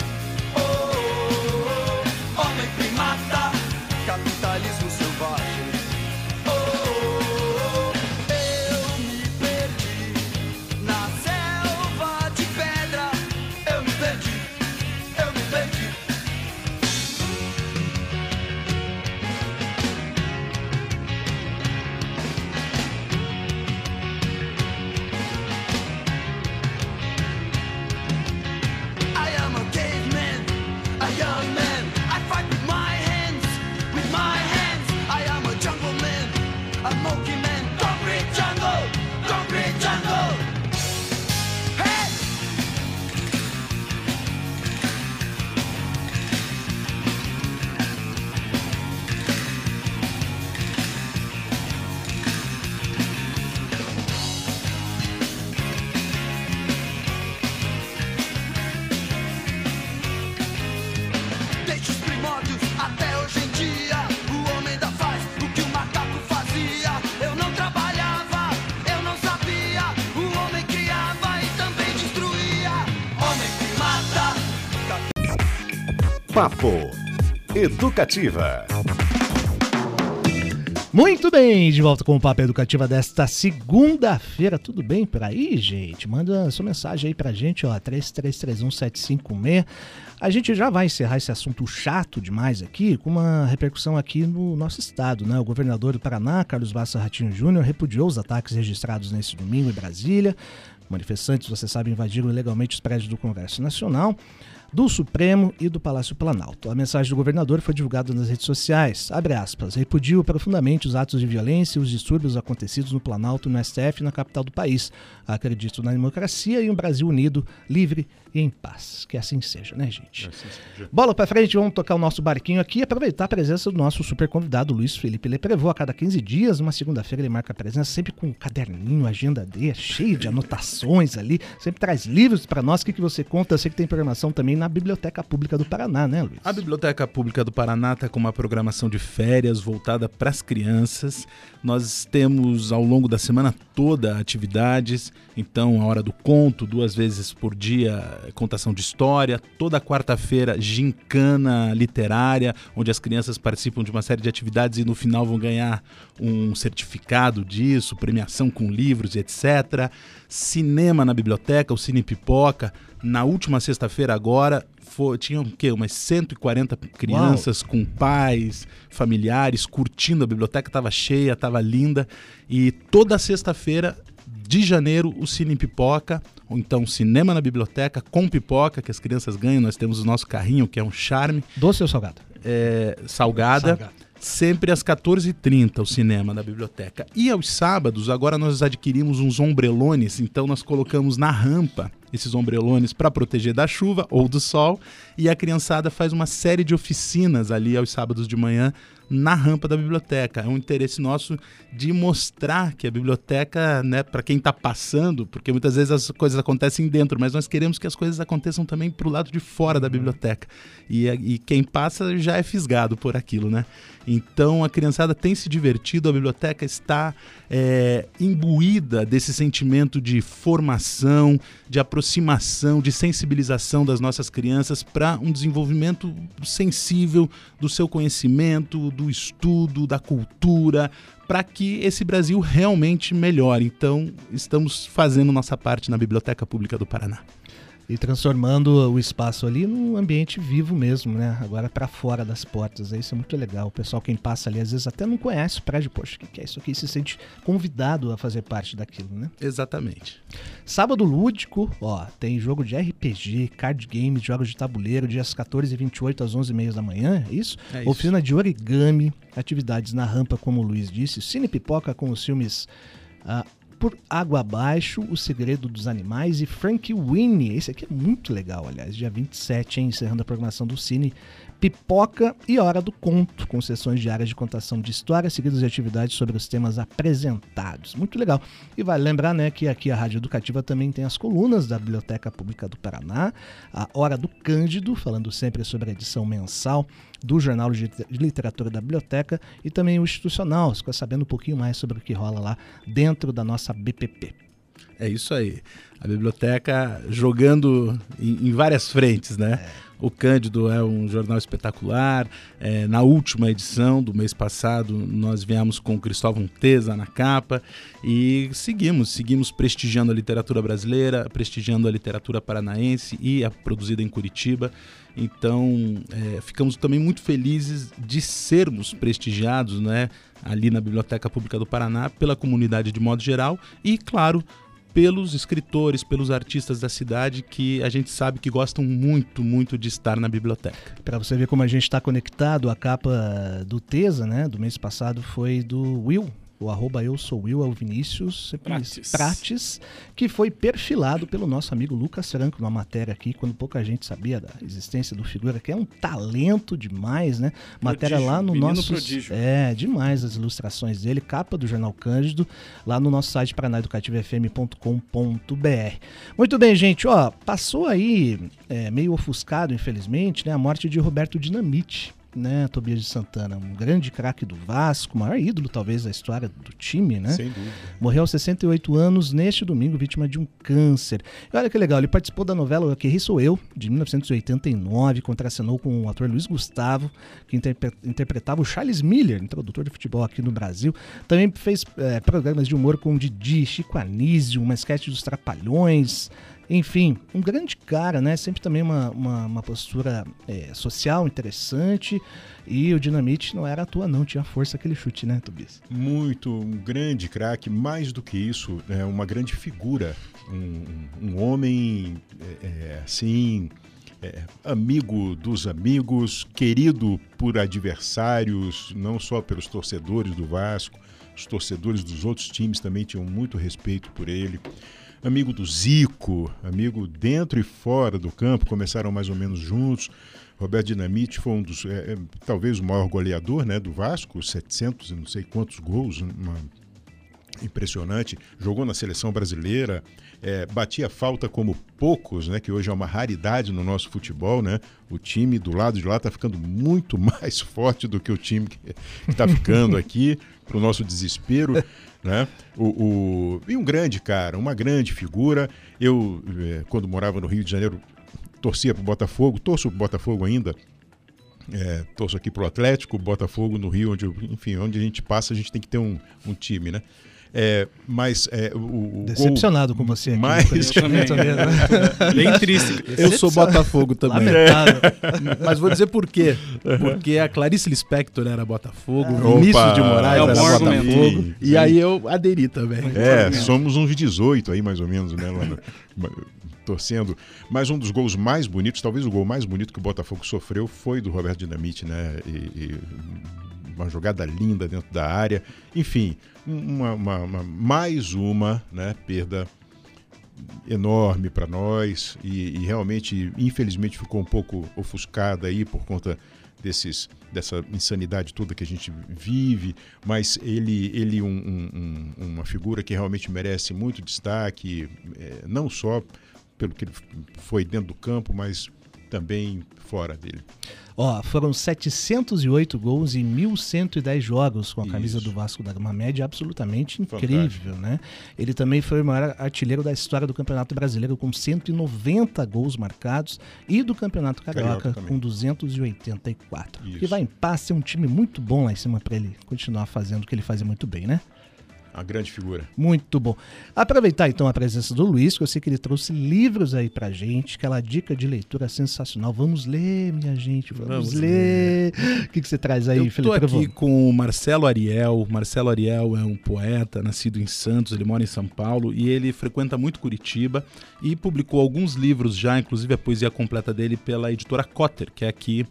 Papo Educativa. Muito bem, de volta com o Papo Educativa desta segunda-feira. Tudo bem por aí, gente? Manda sua mensagem aí pra gente, ó, 33317556. A gente já vai encerrar esse assunto chato demais aqui, com uma repercussão aqui no nosso estado, né? O governador do Paraná, Carlos Bassa Ratinho Júnior, repudiou os ataques registrados nesse domingo em Brasília. Manifestantes, você sabe, invadiram ilegalmente os prédios do Congresso Nacional. Do Supremo e do Palácio Planalto. A mensagem do governador foi divulgada nas redes sociais. Abre aspas. Repudio profundamente os atos de violência e os distúrbios acontecidos no Planalto, no STF e na capital do país. Acredito na democracia e um Brasil unido, livre e em paz. Que assim seja, né, gente? Bola pra frente, vamos tocar o nosso barquinho aqui e aproveitar a presença do nosso super convidado, Luiz Felipe Leprevô. A cada 15 dias, numa segunda-feira, ele marca a presença, sempre com um caderninho, agenda dele, cheio de anotações ali, sempre traz livros para nós. O que, que você conta? Eu sei que tem programação também na Biblioteca Pública do Paraná, né, Luiz? A Biblioteca Pública do Paraná está com uma programação de férias voltada para as crianças. Nós temos ao longo da semana toda atividades, então a hora do conto, duas vezes por dia, contação de história, toda quarta-feira gincana literária, onde as crianças participam de uma série de atividades e no final vão ganhar um certificado disso, premiação com livros e etc. Cinema na biblioteca, o Cine Pipoca. Na última sexta-feira agora, foi, tinham o quê? Umas 140 crianças com pais, familiares, curtindo a biblioteca, estava cheia, estava linda. E toda sexta-feira de janeiro, o Cine Pipoca, ou então cinema na biblioteca com pipoca, que as crianças ganham. Nós temos o nosso carrinho, que é um charme. Doce ou salgado? É, salgada. Salgado. Sempre às 14h30 o cinema na biblioteca. E aos sábados, agora nós adquirimos uns ombrelones, então nós colocamos na rampa esses ombrelones para proteger da chuva ou do sol. E a criançada faz uma série de oficinas ali aos sábados de manhã na rampa da biblioteca. É um interesse nosso de mostrar que a biblioteca, né, para quem está passando, porque muitas vezes as coisas acontecem dentro, mas nós queremos que as coisas aconteçam também para o lado de fora da biblioteca. E, e quem passa já é fisgado por aquilo, né? Então a criançada tem se divertido, a biblioteca está é, imbuída desse sentimento de formação, de aproximação, de sensibilização das nossas crianças para um desenvolvimento sensível do seu conhecimento, do estudo, da cultura, para que esse Brasil realmente melhore. Então, estamos fazendo nossa parte na Biblioteca Pública do Paraná e transformando o espaço ali num ambiente vivo mesmo, né? Agora para fora das portas. Isso é muito legal. O pessoal, quem passa ali, às vezes até não conhece o prédio. Poxa, o que é isso aqui? Se sente convidado a fazer parte daquilo, né? Exatamente. Sábado lúdico, ó, tem jogo de RPG, card game, jogos de tabuleiro, dias 14 e 28 às 11h30 da manhã, é isso? É isso. Oficina de origami, atividades na rampa, como o Luiz disse, cine pipoca com os filmes ah, por Água Abaixo, O Segredo dos Animais e Frank Winnie. Esse aqui é muito legal, aliás, dia 27, hein, encerrando a programação do Cine. Pipoca e Hora do Conto, com sessões diárias de contação de histórias, seguidas de atividades sobre os temas apresentados. Muito legal. E vale lembrar né, que aqui a Rádio Educativa também tem as colunas da Biblioteca Pública do Paraná, a Hora do Cândido, falando sempre sobre a edição mensal do Jornal de Literatura da Biblioteca e também o institucional, fica sabendo um pouquinho mais sobre o que rola lá dentro da nossa BPP. É isso aí. A biblioteca jogando em, em várias frentes, né? É. O Cândido é um jornal espetacular. É, na última edição do mês passado, nós viemos com Cristóvão Teza na capa e seguimos, seguimos prestigiando a literatura brasileira, prestigiando a literatura paranaense e a produzida em Curitiba. Então, é, ficamos também muito felizes de sermos prestigiados, né, ali na Biblioteca Pública do Paraná pela comunidade de modo geral e, claro, pelos escritores, pelos artistas da cidade que a gente sabe que gostam muito, muito de estar na biblioteca. Para você ver como a gente está conectado, a capa do Tesa, né, do mês passado foi do Will, o arroba eu sou Will, é o Vinícius Prates. Prates, que foi perfilado pelo nosso amigo Lucas Franco numa matéria aqui, quando pouca gente sabia da existência do figura, que é um talento demais, né? Matéria lá no nosso. prodígio. É, demais as ilustrações dele, capa do Jornal Cândido, lá no nosso site paranaeducativofm.com.br. Muito bem, gente, ó, passou aí, é, meio ofuscado, infelizmente, né, a morte de Roberto Dinamite né, Tobias de Santana, um grande craque do Vasco, o maior ídolo talvez da história do time, né? Sem dúvida. Morreu aos 68 anos neste domingo, vítima de um câncer. E olha que legal, ele participou da novela Aqui Ri Sou Eu, de 1989, contracenou com o ator Luiz Gustavo, que interpre- interpretava o Charles Miller, introdutor de futebol aqui no Brasil. Também fez eh, programas de humor com o Didi, Chico Anísio, uma sketch dos Trapalhões. Enfim, um grande cara, né? Sempre também uma, uma, uma postura eh, social interessante. E o Dinamite não era à toa, não. Tinha força aquele chute, né, Tobias? Muito, um grande craque, mais do que isso, é uma grande figura, um, um homem é, é, assim é, amigo dos amigos, querido por adversários, não só pelos torcedores do Vasco, os torcedores dos outros times também tinham muito respeito por ele. Amigo do Zico, amigo dentro e fora do campo, começaram mais ou menos juntos. Roberto Dinamite foi um dos, é, é, talvez o maior goleador né, do Vasco, 700 e não sei quantos gols, uma impressionante. Jogou na seleção brasileira, é, batia falta como poucos, né? Que hoje é uma raridade no nosso futebol, né? O time do lado de lá está ficando muito [LAUGHS] mais forte do que o time que está ficando aqui, para o nosso desespero. Né? O, o, E um grande cara, uma grande figura. Eu, é, quando morava no Rio de Janeiro, torcia para o Botafogo, torço para o Botafogo ainda, é, torço aqui para o Atlético, Botafogo no Rio, onde, enfim, onde a gente passa, a gente tem que ter um, um time, né? É, mas é, o, o Decepcionado com você aqui. Mais... [LAUGHS] também. [LAUGHS] Bem triste. [LAUGHS] Eu sou Botafogo também. Lamentável. Mas vou dizer por quê. Porque a Clarice Lispector era Botafogo, o Opa! Vinícius de Moraes É era. Botafogo. Sim, E sim. aí eu aderi também. É, somos uns 18 aí, mais ou menos, né? Lá no- torcendo. Mas um dos gols mais bonitos, talvez o gol mais bonito que o Botafogo sofreu foi do Roberto Dinamite, né? E, e uma jogada linda dentro da área. Enfim, uma, uma- uma- mais uma né, perda enorme para nós e, e realmente, infelizmente, ficou um pouco ofuscada aí por conta desses dessa insanidade toda que a gente vive, mas ele ele um- um- um- uma figura que realmente merece muito destaque, eh, não só pelo que ele foi dentro do campo, mas também fora dele. Ó, foram 708 gols em 1.110 jogos com a camisa Isso. do Vasco da Gama Média, absolutamente Fantástico. incrível, né? Ele também foi o maior artilheiro da história do Campeonato Brasileiro com 190 gols marcados e do Campeonato Carioca, Carioca com 284. Isso. Que vai em paz ser um time muito bom lá em cima para ele continuar fazendo o que ele fazia muito bem, né? A grande figura. Muito bom. Aproveitar então a presença do Luiz, que eu sei que ele trouxe livros aí pra gente, aquela dica de leitura sensacional. Vamos ler, minha gente, vamos, Vamos ler. O que, que você traz aí, Eu tô Felipe? aqui Trovão? com o Marcelo Ariel. Marcelo Ariel é um poeta, nascido em Santos, ele mora em São Paulo e ele frequenta muito Curitiba e publicou alguns livros já, inclusive a poesia completa dele pela editora Cotter, que é aqui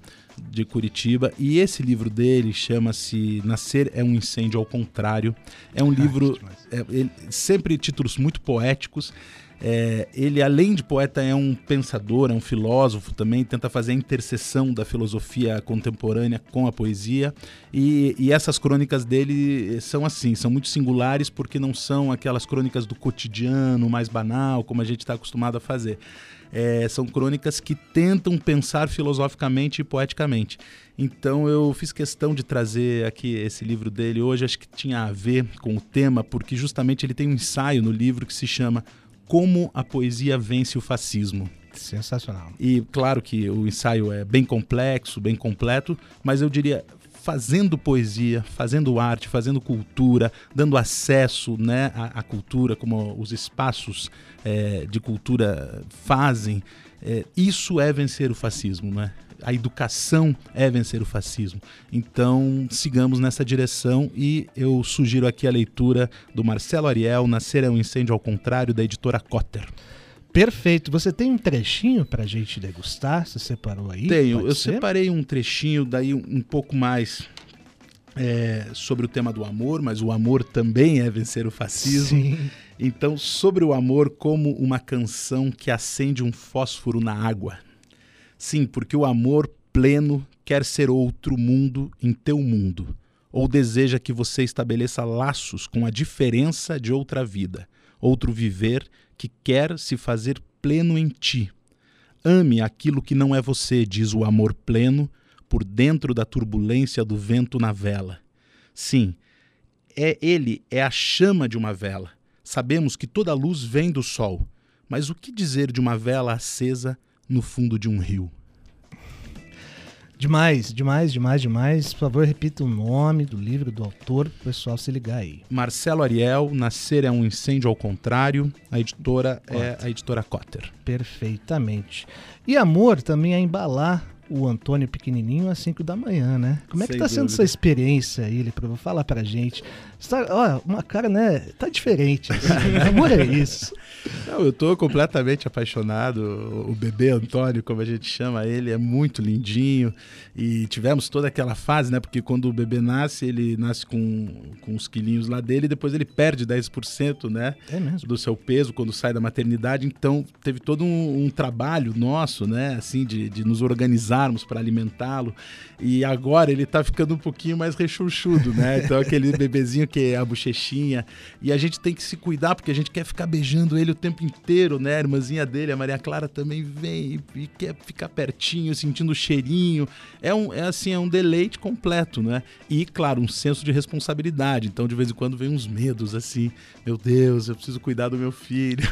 de Curitiba. E esse livro dele chama-se Nascer é um incêndio ao contrário. É um livro é, ele- sempre títulos muito poéticos. É, ele, além de poeta, é um pensador, é um filósofo também, tenta fazer a interseção da filosofia contemporânea com a poesia. E, e essas crônicas dele são assim, são muito singulares porque não são aquelas crônicas do cotidiano mais banal, como a gente está acostumado a fazer. É, são crônicas que tentam pensar filosoficamente e poeticamente. Então eu fiz questão de trazer aqui esse livro dele hoje, acho que tinha a ver com o tema, porque justamente ele tem um ensaio no livro que se chama Como a Poesia Vence o Fascismo. Sensacional. E claro que o ensaio é bem complexo, bem completo, mas eu diria fazendo poesia, fazendo arte, fazendo cultura, dando acesso né, à, à cultura, como os espaços eh, de cultura fazem, eh, isso é vencer o fascismo, né? A educação é vencer o fascismo. Então, sigamos nessa direção e eu sugiro aqui a leitura do Marcelo Ariel, Nascer é um incêndio ao contrário, da editora Cotter. Perfeito. Você tem um trechinho pra gente degustar? Você separou aí? Tenho. Pode Eu ser? separei um trechinho daí um, um pouco mais é, sobre o tema do amor, mas o amor também é vencer o fascismo. Sim. Então, sobre o amor como uma canção que acende um fósforo na água. Sim, porque o amor pleno quer ser outro mundo em teu mundo, ou deseja que você estabeleça laços com a diferença de outra vida, outro viver que quer se fazer pleno em ti. Ame aquilo que não é você, diz o amor pleno, por dentro da turbulência do vento na vela. Sim, é ele é a chama de uma vela. Sabemos que toda luz vem do sol, mas o que dizer de uma vela acesa no fundo de um rio? Demais, demais, demais, demais. Por favor, repita o nome do livro, do autor, pro pessoal se ligar aí. Marcelo Ariel, Nascer é um incêndio ao contrário. A editora é a editora Cotter. Perfeitamente. E amor também é embalar o Antônio pequenininho às 5 da manhã, né? Como é que Sem tá sendo dúvida. essa experiência aí, Lepro? Fala pra gente. Você tá- ó, uma cara, né? Tá diferente. assim? [LAUGHS] Amor é isso. Não, eu tô completamente apaixonado. O bebê Antônio, como a gente chama ele, é muito lindinho. E tivemos toda aquela fase, né? Porque quando o bebê nasce, ele nasce com, com os quilinhos lá dele e depois ele perde 10%, né? É mesmo. Do seu peso quando sai da maternidade. Então, teve todo um, um trabalho nosso, né? Assim, de, de nos organizarmos para alimentá-lo. E agora ele tá ficando um pouquinho mais rechonchudo, né? Então, aquele [LAUGHS] bebezinho que é a bochechinha. E a gente tem que se cuidar, porque a gente quer ficar beijando ele o tempo inteiro, né? A irmãzinha dele, a Maria Clara, também vem e, quer ficar pertinho, sentindo o cheirinho. É um, é assim, é um deleite completo, né? E, claro, um senso de responsabilidade. Então, de vez em quando, vem uns medos assim: meu Deus, eu preciso cuidar do meu filho.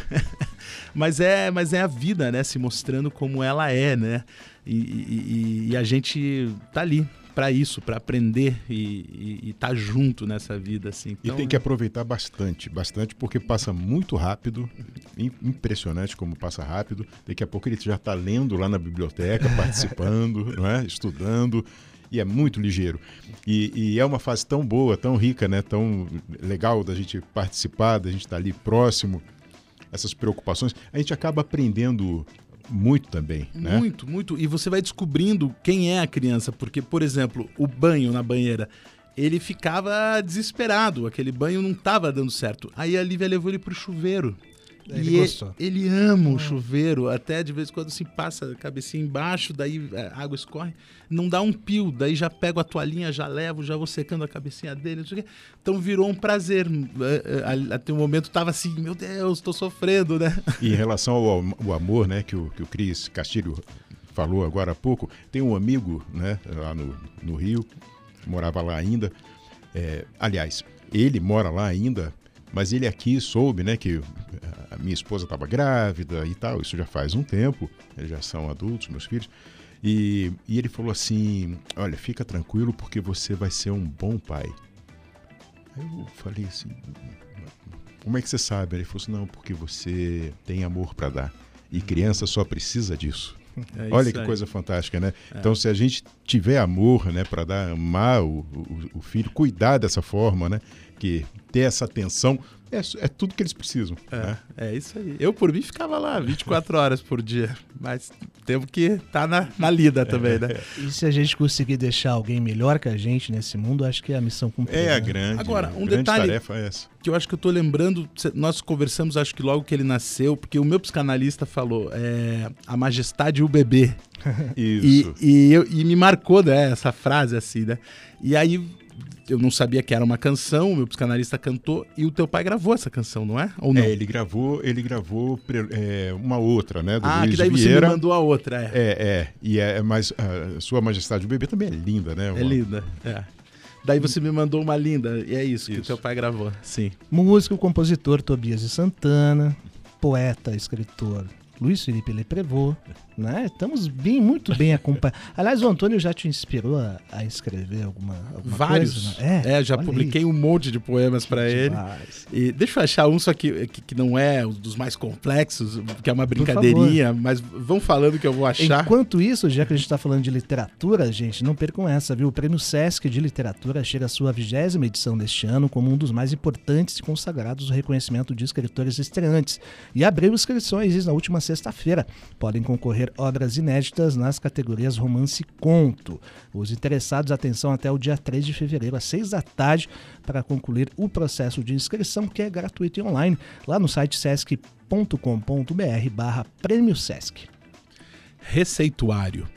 [LAUGHS] mas, é, mas é a vida, né? Se mostrando como ela é, né? E, e, e a gente tá ali para isso, para aprender e estar tá junto nessa vida assim. Então... E tem que aproveitar bastante, bastante porque passa muito rápido, impressionante como passa rápido. Daqui a pouco ele já está lendo lá na biblioteca, [LAUGHS] participando, não é? estudando e é muito ligeiro. E, e, é uma fase tão boa, tão rica, né? tão legal da gente participar, da gente estar tá ali próximo, essas preocupações. A gente acaba aprendendo muito também, né? Muito, muito. E você vai descobrindo quem é a criança, porque, por exemplo, o banho na banheira, ele ficava desesperado, aquele banho não estava dando certo. Aí a Lívia levou ele pro chuveiro. Ele e gostou. Ele, ele ama o chuveiro, até de vez em quando assim passa a cabecinha embaixo, daí a água escorre, não dá um pio, daí já pego a toalhinha, já levo, já vou secando a cabecinha dele, não sei o quê. Então virou um prazer. É, é, até o momento tava assim, meu Deus, tô sofrendo, né? E em relação ao, ao amor, né, que o, que o Cris Castilho falou agora há pouco, tem um amigo, né, lá no, no Rio, morava lá ainda. É, aliás, ele mora lá ainda, mas ele aqui soube, né, que a minha esposa estava grávida e tal, isso já faz um tempo, eles já são adultos, meus filhos. E, e ele falou assim: Olha, fica tranquilo porque você vai ser um bom pai. Aí eu falei assim: Como é que você sabe? Ele falou assim: Não, porque você tem amor para dar. E criança só precisa disso. É Olha que aí. coisa fantástica, né? É. Então, se a gente tiver amor, né, para dar amar o, o, o, filho, cuidar dessa forma, né, que ter essa atenção, é, é tudo que eles precisam. É, né? é isso aí. Eu, por mim, ficava lá 24 horas por dia, mas temos que estar tá na, na lida também, né? E se a gente conseguir deixar alguém melhor que a gente nesse mundo, acho que é a missão cumprida. É a né? grande, Agora, um grande detalhe tarefa é essa. Que eu acho que eu tô lembrando, nós conversamos, acho que logo que ele nasceu, porque o meu psicanalista falou é, a majestade e o bebê. [LAUGHS] Isso. E, e, eu, e me marcou né, essa frase assim, né? E aí eu não sabia que era uma canção, o meu psicanalista cantou e o teu pai gravou essa canção, não é? Ou não? É, ele gravou, ele gravou é, uma outra, né? Do ah, Luiz que daí Vieira. você me mandou a outra, é. É, é. E é, mas a Sua Majestade o Bebê também é linda, né? É linda, é. Daí você me mandou uma linda, e é isso, isso. que o teu pai gravou. Sim. Músico, compositor Tobias de Santana, poeta, escritor Luiz Felipe Leprevô, né? Estamos bem, muito bem acompanhados. Aliás, o Antônio já te inspirou a, a escrever alguma, alguma Vários. Coisa, né? É, é, já publiquei aí. um monte de poemas para ele. E deixa eu achar um só que, que, que, não é um dos mais complexos, que é uma brincadeirinha, mas vão falando que eu vou achar. Enquanto isso, já que a gente está falando de literatura, gente, não percam essa, viu? O Prêmio Sesc de Literatura chega à sua vigésima edição deste ano como um dos mais importantes e consagrados do reconhecimento de escritores estreantes. E abriu inscrições na última sexta-feira. Podem concorrer obras inéditas nas categorias romance e conto. Os interessados, atenção até o dia 3 de fevereiro, às 6 da tarde, para concluir o processo de inscrição, que é gratuito e online, lá no site sesc.com.br barra prêmio Sesc. Receituário.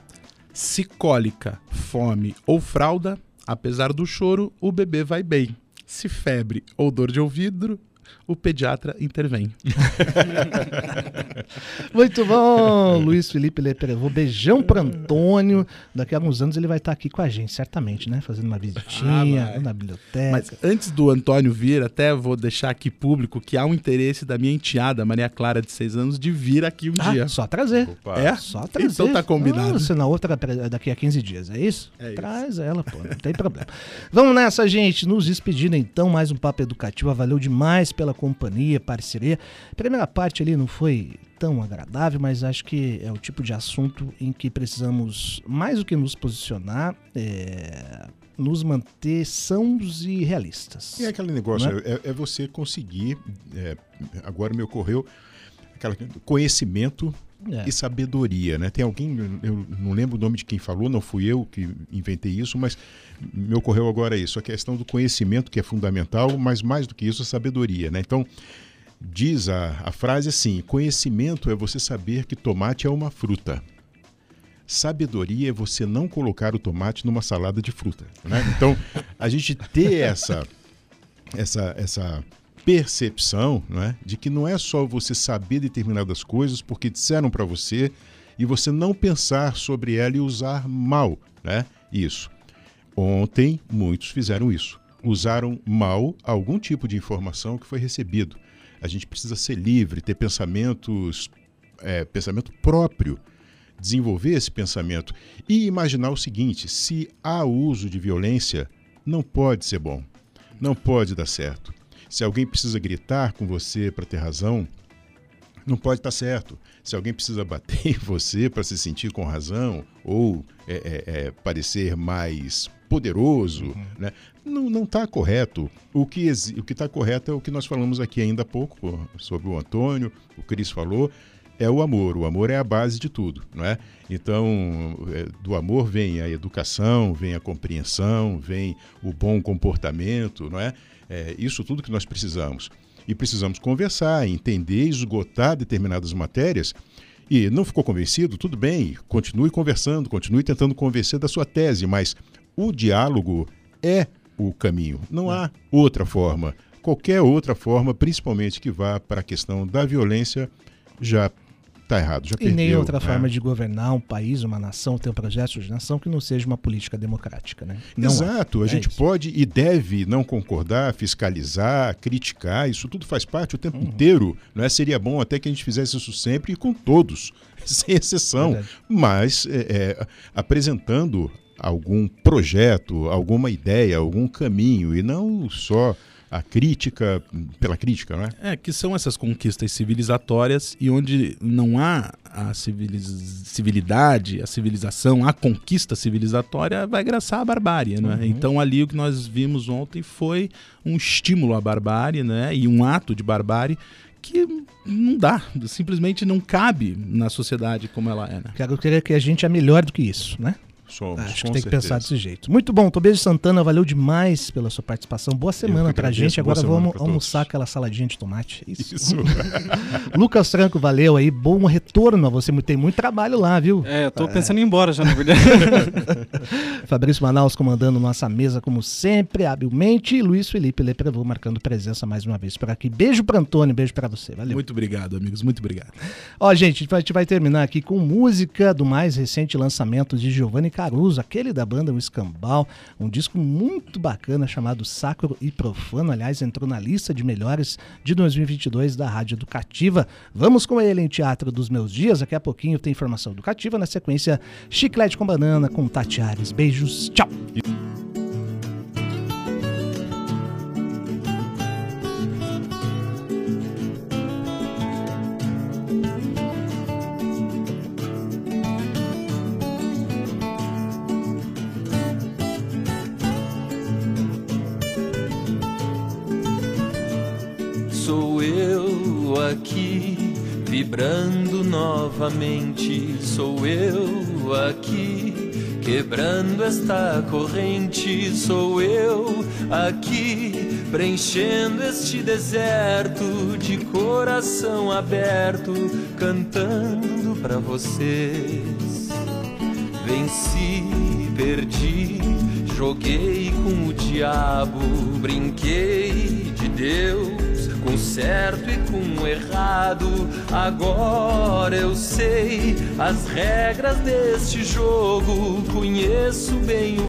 Se cólica, fome ou fralda, apesar do choro, o bebê vai bem. Se febre ou dor de ouvido, o pediatra intervém. [LAUGHS] Muito bom, Luiz Felipe Leprevô. Beijão para Antônio. Daqui a alguns anos ele vai estar aqui com a gente, certamente, né? Fazendo uma visitinha ah, na biblioteca. Mas antes do Antônio vir, até vou deixar aqui público que há um interesse da minha enteada, Maria Clara, de seis anos, de vir aqui um ah, dia. Só trazer. Opa. É? Só trazer. Então tá combinado. Ah, você na outra daqui a 15 dias, é isso? É Traz isso. ela, pô. Não tem problema. Vamos nessa, gente. Nos despedindo então. Mais um papo educativo. Valeu demais pela companhia, parceria. primeira parte ali não foi tão agradável, mas acho que é o tipo de assunto em que precisamos, mais do que nos posicionar, é, nos manter sãos e realistas. E é aquele negócio, é? É, é? você conseguir, é, agora me ocorreu, aquela conhecimento É. e sabedoria, né? Tem alguém, eu não lembro o nome de quem falou, não fui eu que inventei isso, mas me ocorreu agora isso, a questão do conhecimento que é fundamental, mas mais do que isso, a sabedoria, né? Então, diz a, a frase assim: conhecimento é você saber que tomate é uma fruta. Sabedoria é você não colocar o tomate numa salada de fruta. Né? Então, a gente ter essa, essa, essa percepção né, de que não é só você saber determinadas coisas porque disseram para você e você não pensar sobre ela e usar mal né, isso. Ontem, muitos fizeram isso. Usaram mal algum tipo de informação que foi recebido. A gente precisa ser livre, ter pensamentos, é, pensamento próprio, desenvolver esse pensamento e imaginar o seguinte: se há uso de violência, não pode ser bom, não pode dar certo. Se alguém precisa gritar com você para ter razão, não pode estar certo. Se alguém precisa bater [LAUGHS] em você para se sentir com razão ou é, é, é, parecer mais poderoso, né? não está correto. O que está correto é o que nós falamos aqui ainda há pouco sobre o Antônio, o Cris falou, é o amor. O amor é a base de tudo, não é? Então, é, do amor vem a educação, vem a compreensão, vem o bom comportamento, não é? É isso tudo que nós precisamos. E precisamos conversar, entender, esgotar determinadas matérias. E não ficou convencido? Tudo bem, continue conversando, continue tentando convencer da sua tese, mas o diálogo é o caminho. Não há outra forma. Qualquer outra forma, principalmente que vá para a questão da violência, já está errado, já E perdeu. nem outra né? forma de governar um país, uma nação, ter um projeto de nação que não seja uma política democrática, né? Não há. Exato, a É gente isso. pode e deve não concordar, fiscalizar, criticar, isso tudo faz parte o Uhum. tempo inteiro. Não é? Seria bom até que a gente fizesse isso sempre e com todos, [LAUGHS] sem exceção. Verdade. Mas é, é, apresentando algum projeto, alguma ideia, algum caminho, e não só a crítica pela crítica, não é? É, que são essas conquistas civilizatórias e onde não há a civiliz- civilidade, a civilização, a conquista civilizatória vai graçar a barbárie, não é? Então ali o que nós vimos ontem foi um estímulo à barbárie, né? E um ato de barbárie que não dá, simplesmente não cabe na sociedade como ela é, né? Quero crer que a gente é melhor do que isso, né? Somos, Acho com que tem que certeza. pensar desse jeito. Muito bom, Tobias Santana, valeu demais pela sua participação. Boa semana que pra gente. Agora vamos almoçar aquela saladinha de tomate. Isso. Isso. [LAUGHS] Lucas Franco, valeu aí. Bom retorno a você. Tem muito trabalho lá, viu? É, eu tô pensando em ir embora já, na verdade. [LAUGHS] Fabrício Manaus comandando nossa mesa, como sempre, habilmente. E Luiz Felipe Leprevô marcando presença mais uma vez por aqui. Beijo pra Antônio, beijo pra você. Valeu. Muito obrigado, amigos, muito obrigado. Ó, gente, a gente vai- a gente vai terminar aqui com música do mais recente lançamento de Giovanni Caruso, aquele da banda O Escambau, um disco muito bacana chamado Sacro e Profano, aliás, entrou na lista de melhores de 2022 da Rádio Educativa. Vamos com ele em Teatro dos Meus Dias, daqui a pouquinho tem informação educativa, na sequência Chiclete com Banana com Tati Ares. Beijos, tchau! Aqui, vibrando novamente. Sou eu aqui, quebrando esta corrente. Sou eu aqui, preenchendo este deserto de coração aberto, cantando pra vocês. Venci, perdi, joguei com o diabo, brinquei de Deus, com certo e com errado. Agora eu sei as regras deste jogo, conheço bem o